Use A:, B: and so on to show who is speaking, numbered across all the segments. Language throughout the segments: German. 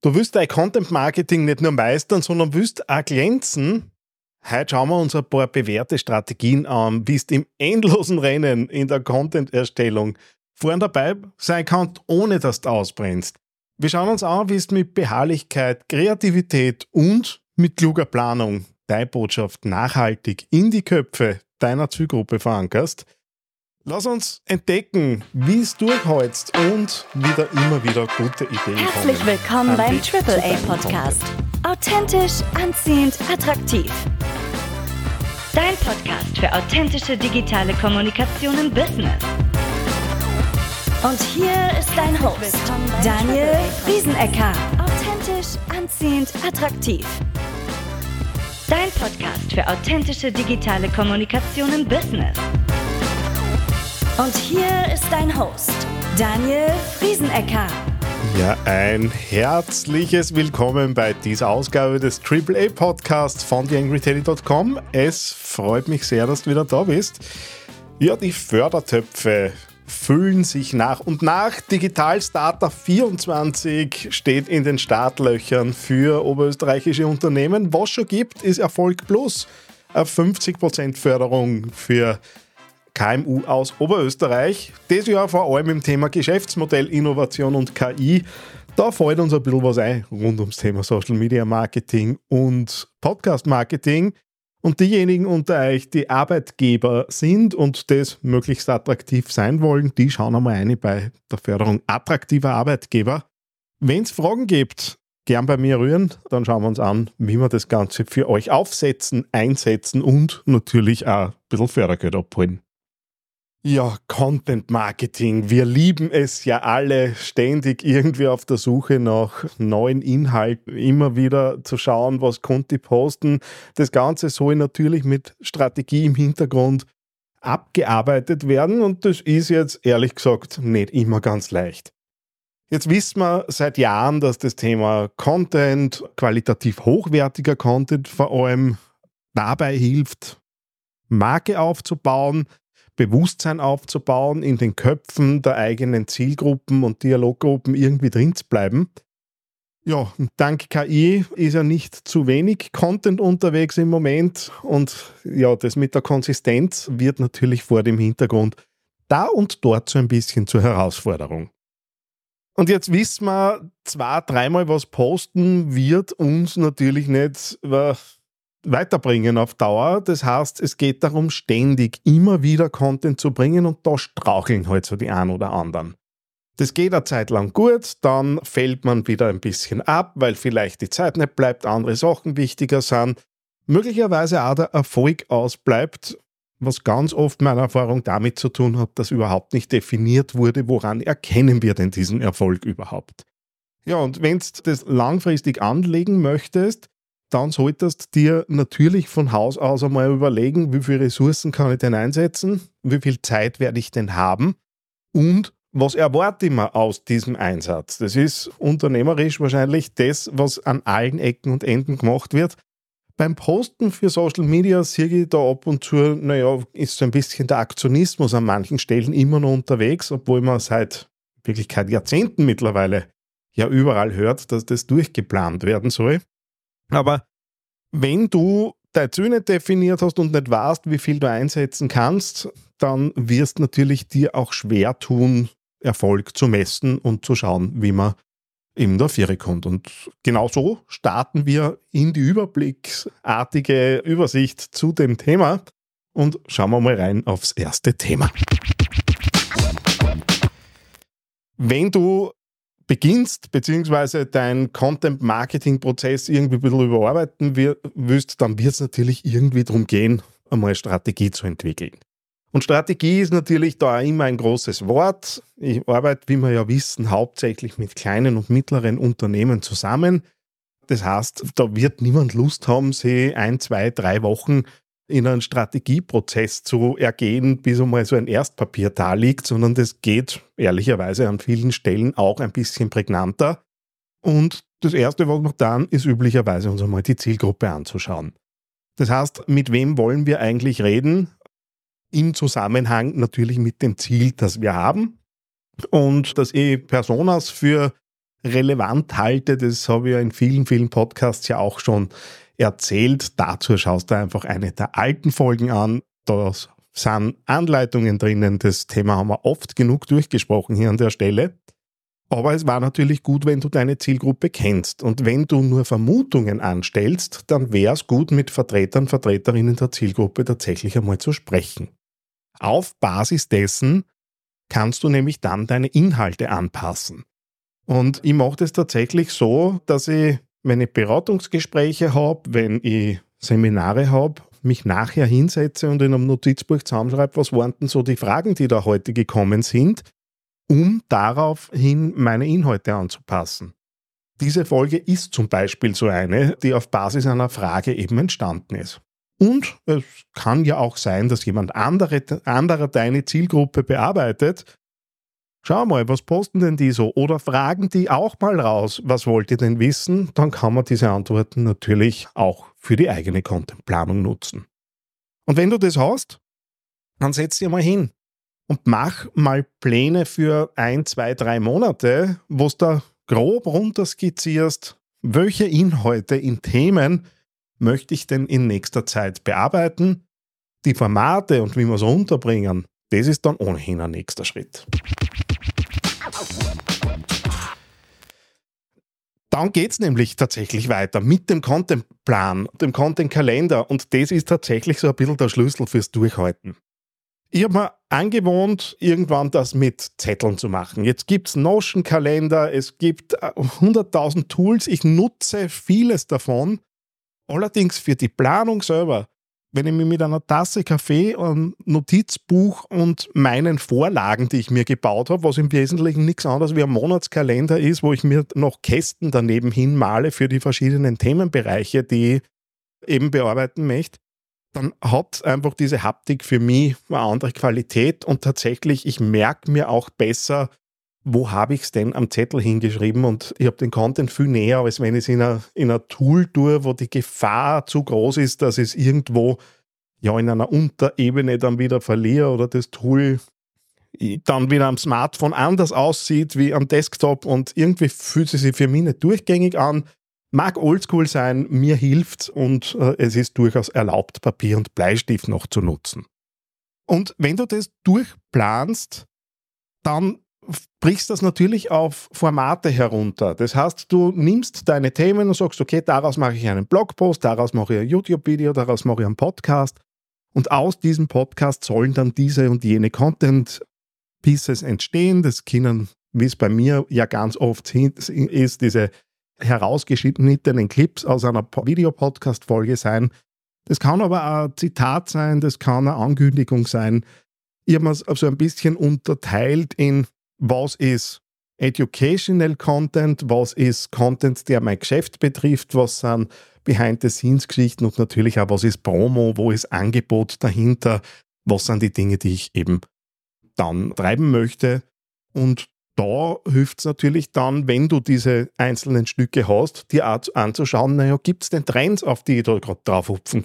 A: Du willst dein Content Marketing nicht nur meistern, sondern willst auch glänzen. Heute schauen wir uns ein paar bewährte Strategien an, wie du im endlosen Rennen in der Content-Erstellung vorn dabei sein kannst, ohne dass du ausbrennst. Wir schauen uns an, wie du mit Beharrlichkeit, Kreativität und mit kluger Planung deine Botschaft nachhaltig in die Köpfe deiner Zielgruppe verankerst. Lass uns entdecken, wie es durchhältst und wieder immer wieder gute Ideen
B: Herzlich
A: kommen.
B: willkommen beim Triple A Podcast. Authentisch, anziehend, attraktiv. Dein Podcast für authentische digitale Kommunikation im Business. Und hier ist dein Host, Daniel Riesenecker. Authentisch, anziehend, attraktiv. Dein Podcast für authentische digitale Kommunikation im Business. Und hier ist dein Host, Daniel Riesenecker.
A: Ja, ein herzliches Willkommen bei dieser Ausgabe des AAA Podcasts von TheAngryTeddy.com. Es freut mich sehr, dass du wieder da bist. Ja, die Fördertöpfe füllen sich nach und nach. Digital Starter 24 steht in den Startlöchern für oberösterreichische Unternehmen. Was schon gibt, ist Erfolg Plus. Eine 50% Förderung für KMU aus Oberösterreich. Das Jahr vor allem im Thema Geschäftsmodell, Innovation und KI. Da fällt uns ein bisschen was ein rund ums Thema Social Media Marketing und Podcast Marketing. Und diejenigen unter euch, die Arbeitgeber sind und das möglichst attraktiv sein wollen, die schauen einmal ein bei der Förderung attraktiver Arbeitgeber. Wenn es Fragen gibt, gern bei mir rühren, dann schauen wir uns an, wie wir das Ganze für euch aufsetzen, einsetzen und natürlich auch ein bisschen Fördergeld abholen. Ja, Content Marketing. Wir lieben es ja alle, ständig irgendwie auf der Suche nach neuen Inhalten, immer wieder zu schauen, was konnte posten. Das Ganze soll natürlich mit Strategie im Hintergrund abgearbeitet werden und das ist jetzt ehrlich gesagt nicht immer ganz leicht. Jetzt wissen wir seit Jahren, dass das Thema Content, qualitativ hochwertiger Content vor allem dabei hilft, Marke aufzubauen, Bewusstsein aufzubauen, in den Köpfen der eigenen Zielgruppen und Dialoggruppen irgendwie drin zu bleiben. Ja, dank KI ist ja nicht zu wenig Content unterwegs im Moment und ja, das mit der Konsistenz wird natürlich vor dem Hintergrund da und dort so ein bisschen zur Herausforderung. Und jetzt wissen wir, zwei, dreimal was posten wird uns natürlich nicht weiterbringen auf Dauer. Das heißt, es geht darum, ständig immer wieder Content zu bringen und da straucheln halt so die einen oder anderen. Das geht eine Zeit lang gut, dann fällt man wieder ein bisschen ab, weil vielleicht die Zeit nicht bleibt, andere Sachen wichtiger sind. Möglicherweise auch der Erfolg ausbleibt, was ganz oft meiner Erfahrung damit zu tun hat, dass überhaupt nicht definiert wurde, woran erkennen wir denn diesen Erfolg überhaupt. Ja, und wenn du das langfristig anlegen möchtest, dann solltest du dir natürlich von Haus aus einmal überlegen, wie viele Ressourcen kann ich denn einsetzen, wie viel Zeit werde ich denn haben und was erwarte ich mir aus diesem Einsatz. Das ist unternehmerisch wahrscheinlich das, was an allen Ecken und Enden gemacht wird. Beim Posten für Social Media sehe ich da ab und zu, naja, ist so ein bisschen der Aktionismus an manchen Stellen immer noch unterwegs, obwohl man seit Wirklichkeit Jahrzehnten mittlerweile ja überall hört, dass das durchgeplant werden soll. Aber wenn du dein Ziel nicht definiert hast und nicht weißt, wie viel du einsetzen kannst, dann wirst natürlich dir auch schwer tun, Erfolg zu messen und zu schauen, wie man in der Viere kommt. Und genau so starten wir in die überblicksartige Übersicht zu dem Thema und schauen wir mal rein aufs erste Thema. Wenn du beginnst, beziehungsweise deinen Content-Marketing-Prozess irgendwie ein bisschen überarbeiten willst, dann wird es natürlich irgendwie darum gehen, einmal Strategie zu entwickeln. Und Strategie ist natürlich da immer ein großes Wort. Ich arbeite, wie wir ja wissen, hauptsächlich mit kleinen und mittleren Unternehmen zusammen. Das heißt, da wird niemand Lust haben, sie ein, zwei, drei Wochen in einen Strategieprozess zu ergehen, bis einmal so ein Erstpapier da liegt, sondern das geht ehrlicherweise an vielen Stellen auch ein bisschen prägnanter. Und das Erste, was wir dann, ist üblicherweise uns einmal die Zielgruppe anzuschauen. Das heißt, mit wem wollen wir eigentlich reden? Im Zusammenhang natürlich mit dem Ziel, das wir haben. Und dass ich Personas für relevant halte, das habe ich ja in vielen, vielen Podcasts ja auch schon erzählt. Dazu schaust du einfach eine der alten Folgen an. Da sind Anleitungen drinnen. Das Thema haben wir oft genug durchgesprochen hier an der Stelle. Aber es war natürlich gut, wenn du deine Zielgruppe kennst. Und wenn du nur Vermutungen anstellst, dann wäre es gut, mit Vertretern, Vertreterinnen der Zielgruppe tatsächlich einmal zu sprechen. Auf Basis dessen kannst du nämlich dann deine Inhalte anpassen. Und ich mache das tatsächlich so, dass ich, wenn ich Beratungsgespräche habe, wenn ich Seminare habe, mich nachher hinsetze und in einem Notizbuch zusammenschreibe, was waren denn so die Fragen, die da heute gekommen sind, um daraufhin meine Inhalte anzupassen. Diese Folge ist zum Beispiel so eine, die auf Basis einer Frage eben entstanden ist. Und es kann ja auch sein, dass jemand andere, anderer deine Zielgruppe bearbeitet. Schau mal, was posten denn die so? Oder fragen die auch mal raus, was wollt ihr denn wissen? Dann kann man diese Antworten natürlich auch für die eigene Contentplanung nutzen. Und wenn du das hast, dann setz dich mal hin und mach mal Pläne für ein, zwei, drei Monate, wo du da grob runterskizzierst, welche Inhalte in Themen möchte ich denn in nächster Zeit bearbeiten? Die Formate und wie wir es unterbringen, das ist dann ohnehin ein nächster Schritt. Dann geht es nämlich tatsächlich weiter mit dem Contentplan, dem Contentkalender und das ist tatsächlich so ein bisschen der Schlüssel fürs Durchhalten. Ich habe mir angewohnt, irgendwann das mit Zetteln zu machen. Jetzt gibt es Notion-Kalender, es gibt 100.000 äh, Tools, ich nutze vieles davon, Allerdings für die Planung selber, wenn ich mir mit einer Tasse Kaffee, einem Notizbuch und meinen Vorlagen, die ich mir gebaut habe, was im Wesentlichen nichts anderes wie ein Monatskalender ist, wo ich mir noch Kästen daneben hinmale für die verschiedenen Themenbereiche, die ich eben bearbeiten möchte, dann hat einfach diese Haptik für mich eine andere Qualität. Und tatsächlich, ich merke mir auch besser, wo habe ich es denn am Zettel hingeschrieben und ich habe den Content viel näher, als wenn ich es in einer, in einer Tool tue, wo die Gefahr zu groß ist, dass es irgendwo ja in einer Unterebene dann wieder verliere oder das Tool dann wieder am Smartphone anders aussieht wie am Desktop und irgendwie fühlt es sich für mich nicht durchgängig an. Mag oldschool sein, mir hilft und äh, es ist durchaus erlaubt, Papier und Bleistift noch zu nutzen. Und wenn du das durchplanst, dann brichst das natürlich auf Formate herunter. Das heißt, du nimmst deine Themen und sagst, okay, daraus mache ich einen Blogpost, daraus mache ich ein YouTube-Video, daraus mache ich einen Podcast. Und aus diesem Podcast sollen dann diese und jene Content-Pieces entstehen. Das können, wie es bei mir ja ganz oft ist, diese herausgeschnittenen Clips aus einer Videopodcast-Folge sein. Das kann aber ein Zitat sein, das kann eine Ankündigung sein. Ich habe mir so ein bisschen unterteilt in was ist Educational Content, was ist Content, der mein Geschäft betrifft, was sind Behind-the-Scenes-Geschichten und natürlich auch, was ist Promo, wo ist Angebot dahinter, was sind die Dinge, die ich eben dann treiben möchte. Und da hilft es natürlich dann, wenn du diese einzelnen Stücke hast, dir auch anzuschauen, naja, gibt es denn Trends, auf die ich da gerade drauf hupfen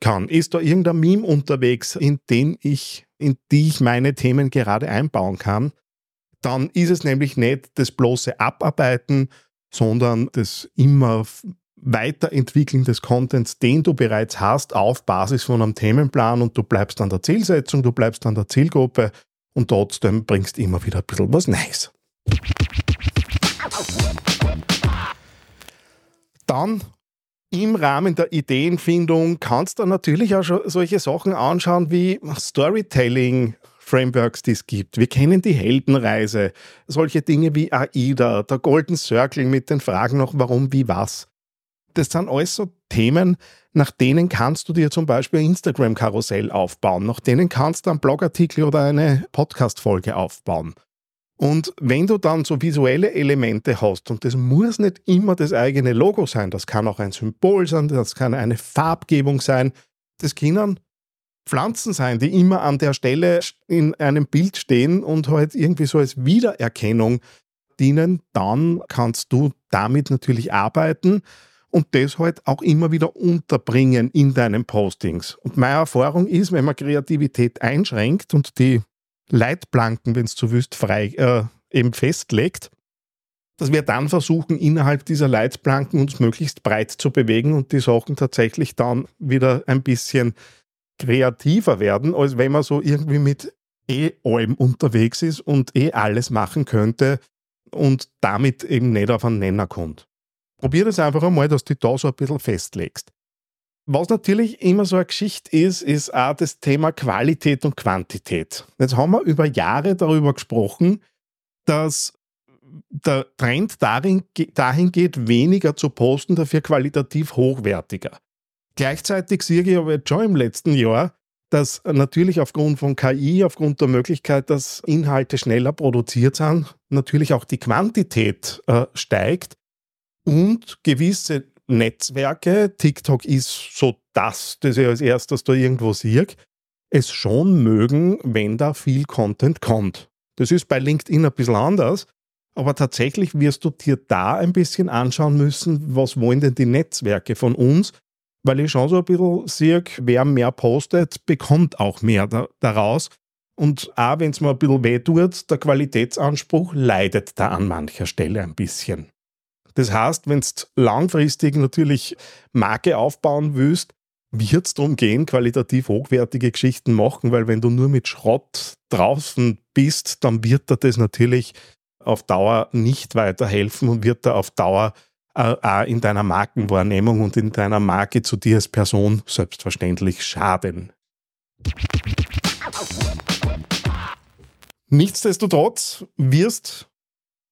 A: kann? Ist da irgendein Meme unterwegs, in den ich, in die ich meine Themen gerade einbauen kann? Dann ist es nämlich nicht das bloße Abarbeiten, sondern das immer Weiterentwickeln des Contents, den du bereits hast, auf Basis von einem Themenplan und du bleibst an der Zielsetzung, du bleibst an der Zielgruppe und trotzdem bringst immer wieder ein bisschen was Neues. Dann im Rahmen der Ideenfindung kannst du natürlich auch solche Sachen anschauen wie Storytelling, Frameworks, die es gibt. Wir kennen die Heldenreise, solche Dinge wie AIDA, der Golden Circle mit den Fragen noch warum, wie, was. Das sind alles so Themen, nach denen kannst du dir zum Beispiel ein Instagram-Karussell aufbauen, nach denen kannst du einen Blogartikel oder eine Podcast-Folge aufbauen. Und wenn du dann so visuelle Elemente hast, und das muss nicht immer das eigene Logo sein, das kann auch ein Symbol sein, das kann eine Farbgebung sein, das können Pflanzen sein, die immer an der Stelle in einem Bild stehen und halt irgendwie so als Wiedererkennung dienen, dann kannst du damit natürlich arbeiten und das halt auch immer wieder unterbringen in deinen Postings. Und meine Erfahrung ist, wenn man Kreativität einschränkt und die Leitplanken, wenn es zu wüst, frei äh, eben festlegt, dass wir dann versuchen, innerhalb dieser Leitplanken uns möglichst breit zu bewegen und die Sachen tatsächlich dann wieder ein bisschen kreativer werden, als wenn man so irgendwie mit eh allem unterwegs ist und eh alles machen könnte und damit eben nicht auf einen Nenner kommt. Probier das einfach einmal, dass du da so ein bisschen festlegst. Was natürlich immer so eine Geschichte ist, ist auch das Thema Qualität und Quantität. Jetzt haben wir über Jahre darüber gesprochen, dass der Trend dahin geht, weniger zu posten, dafür qualitativ hochwertiger. Gleichzeitig sehe ich aber jetzt schon im letzten Jahr, dass natürlich aufgrund von KI, aufgrund der Möglichkeit, dass Inhalte schneller produziert sind, natürlich auch die Quantität äh, steigt und gewisse Netzwerke, TikTok ist so das, das ich als erstes da irgendwo sehe, es schon mögen, wenn da viel Content kommt. Das ist bei LinkedIn ein bisschen anders, aber tatsächlich wirst du dir da ein bisschen anschauen müssen, was wollen denn die Netzwerke von uns, weil ich schon so ein bisschen sehe, wer mehr postet, bekommt auch mehr da, daraus. Und auch wenn es mir ein bisschen weh tut, der Qualitätsanspruch leidet da an mancher Stelle ein bisschen. Das heißt, wenn du langfristig natürlich Marke aufbauen willst, wird es darum gehen, qualitativ hochwertige Geschichten machen, weil wenn du nur mit Schrott draußen bist, dann wird dir das natürlich auf Dauer nicht weiterhelfen und wird da auf Dauer auch in deiner Markenwahrnehmung und in deiner Marke zu dir als Person selbstverständlich schaden. Nichtsdestotrotz wirst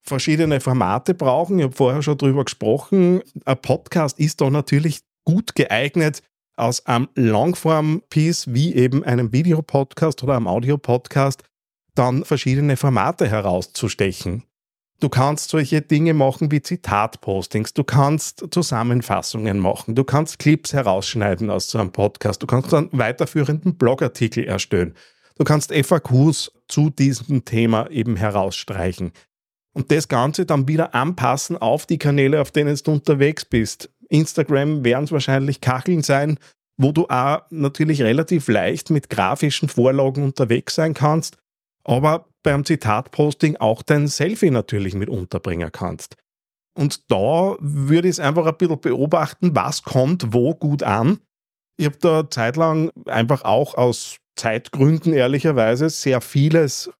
A: verschiedene Formate brauchen. Ich habe vorher schon darüber gesprochen. Ein Podcast ist da natürlich gut geeignet, aus einem Longform-Piece wie eben einem Videopodcast oder einem Audiopodcast dann verschiedene Formate herauszustechen. Du kannst solche Dinge machen wie Zitatpostings, du kannst Zusammenfassungen machen, du kannst Clips herausschneiden aus so einem Podcast, du kannst einen weiterführenden Blogartikel erstellen, du kannst FAQs zu diesem Thema eben herausstreichen. Und das Ganze dann wieder anpassen auf die Kanäle, auf denen du unterwegs bist. Instagram werden es wahrscheinlich Kacheln sein, wo du auch natürlich relativ leicht mit grafischen Vorlagen unterwegs sein kannst, aber beim Zitatposting auch dein Selfie natürlich mit unterbringen kannst. Und da würde ich es einfach ein bisschen beobachten, was kommt wo gut an. Ich habe da zeitlang einfach auch aus Zeitgründen ehrlicherweise sehr vieles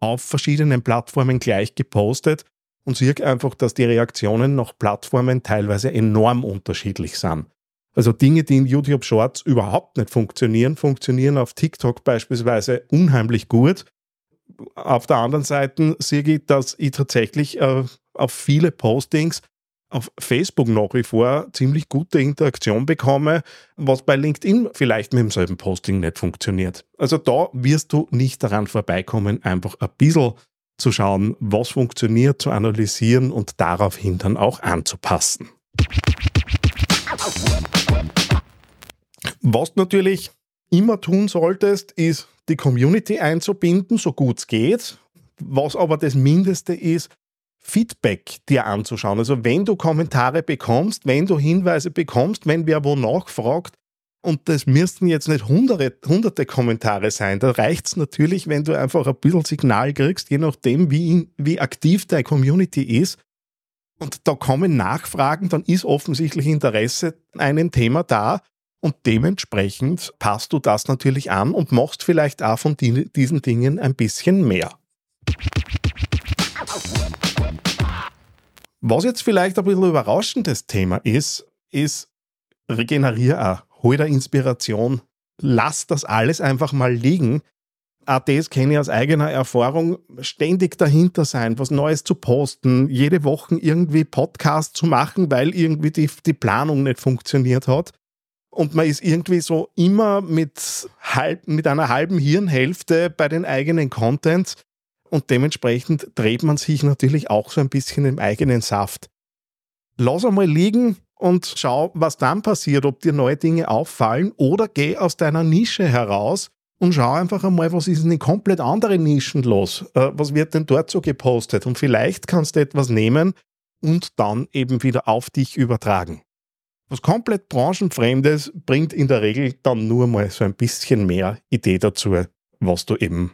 A: auf verschiedenen Plattformen gleich gepostet und sehe einfach, dass die Reaktionen nach Plattformen teilweise enorm unterschiedlich sind. Also Dinge, die in YouTube Shorts überhaupt nicht funktionieren, funktionieren auf TikTok beispielsweise unheimlich gut. Auf der anderen Seite sehe ich, dass ich tatsächlich äh, auf viele Postings auf Facebook nach wie vor ziemlich gute Interaktion bekomme, was bei LinkedIn vielleicht mit demselben Posting nicht funktioniert. Also da wirst du nicht daran vorbeikommen, einfach ein bisschen zu schauen, was funktioniert, zu analysieren und daraufhin dann auch anzupassen. Was natürlich immer tun solltest, ist die Community einzubinden, so gut es geht. Was aber das Mindeste ist, Feedback dir anzuschauen. Also wenn du Kommentare bekommst, wenn du Hinweise bekommst, wenn wer wo nachfragt, und das müssten jetzt nicht hunderte, hunderte Kommentare sein. Da reicht es natürlich, wenn du einfach ein bisschen Signal kriegst, je nachdem, wie, wie aktiv deine Community ist. Und da kommen Nachfragen, dann ist offensichtlich Interesse an einem Thema da. Und dementsprechend passt du das natürlich an und machst vielleicht auch von diesen Dingen ein bisschen mehr. Was jetzt vielleicht ein bisschen überraschendes Thema ist, ist regenerier auch, hol dir Inspiration, lass das alles einfach mal liegen. Auch das kenne ich aus eigener Erfahrung, ständig dahinter sein, was Neues zu posten, jede Woche irgendwie Podcast zu machen, weil irgendwie die, die Planung nicht funktioniert hat. Und man ist irgendwie so immer mit, halb, mit einer halben Hirnhälfte bei den eigenen Contents und dementsprechend dreht man sich natürlich auch so ein bisschen im eigenen Saft. Lass einmal liegen und schau, was dann passiert, ob dir neue Dinge auffallen oder geh aus deiner Nische heraus und schau einfach einmal, was ist in den komplett anderen Nischen los? Äh, was wird denn dort so gepostet? Und vielleicht kannst du etwas nehmen und dann eben wieder auf dich übertragen. Was komplett branchenfremdes bringt in der Regel dann nur mal so ein bisschen mehr Idee dazu, was du eben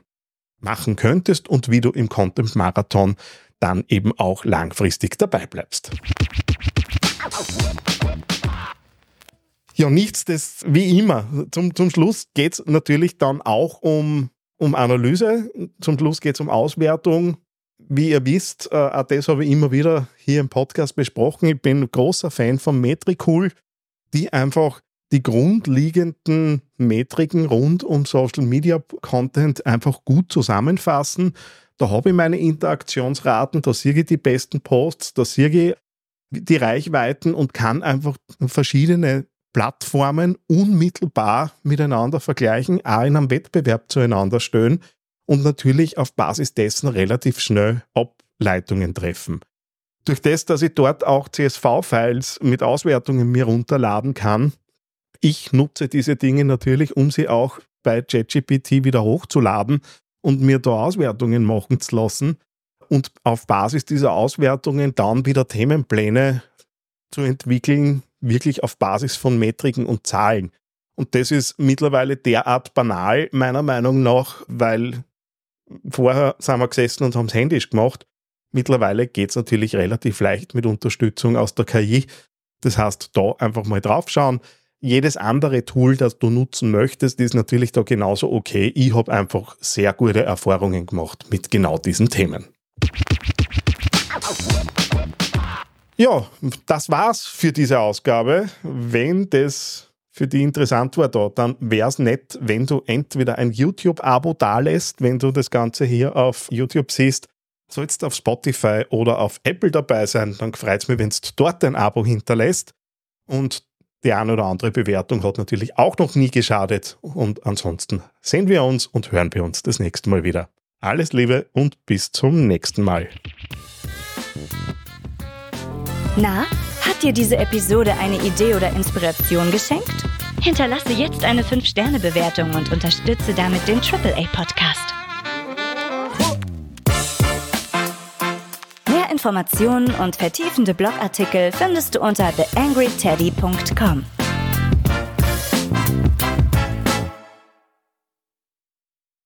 A: machen könntest und wie du im Content Marathon dann eben auch langfristig dabei bleibst. Ja, nichts, das wie immer. Zum, zum Schluss geht es natürlich dann auch um, um Analyse. Zum Schluss geht es um Auswertung. Wie ihr wisst, äh, auch das habe ich immer wieder hier im Podcast besprochen. Ich bin großer Fan von Metricool, die einfach die grundlegenden Metriken rund um Social Media Content einfach gut zusammenfassen. Da habe ich meine Interaktionsraten, da sehe ich die besten Posts, da sehe ich die Reichweiten und kann einfach verschiedene Plattformen unmittelbar miteinander vergleichen, auch in einem Wettbewerb zueinander stellen und natürlich auf Basis dessen relativ schnell Ableitungen treffen. Durch das, dass ich dort auch CSV-Files mit Auswertungen mir runterladen kann, ich nutze diese Dinge natürlich, um sie auch bei ChatGPT wieder hochzuladen und mir da Auswertungen machen zu lassen und auf Basis dieser Auswertungen dann wieder Themenpläne zu entwickeln, wirklich auf Basis von Metriken und Zahlen. Und das ist mittlerweile derart banal, meiner Meinung nach, weil vorher sind wir gesessen und haben es händisch gemacht. Mittlerweile geht es natürlich relativ leicht mit Unterstützung aus der KI. Das heißt, da einfach mal draufschauen, jedes andere Tool, das du nutzen möchtest, ist natürlich da genauso okay. Ich habe einfach sehr gute Erfahrungen gemacht mit genau diesen Themen. Ja, das war's für diese Ausgabe. Wenn das für die interessant war da, dann wäre es nett, wenn du entweder ein YouTube-Abo dalässt, wenn du das Ganze hier auf YouTube siehst, sollst auf Spotify oder auf Apple dabei sein, dann freut es mich, wenn du dort ein Abo hinterlässt. Und die eine oder andere Bewertung hat natürlich auch noch nie geschadet. Und ansonsten sehen wir uns und hören wir uns das nächste Mal wieder. Alles Liebe und bis zum nächsten Mal.
B: Na, hat dir diese Episode eine Idee oder Inspiration geschenkt? Hinterlasse jetzt eine 5-Sterne-Bewertung und unterstütze damit den AAA-Podcast. Mehr Informationen und vertiefende Blogartikel findest du unter theangryteddy.com.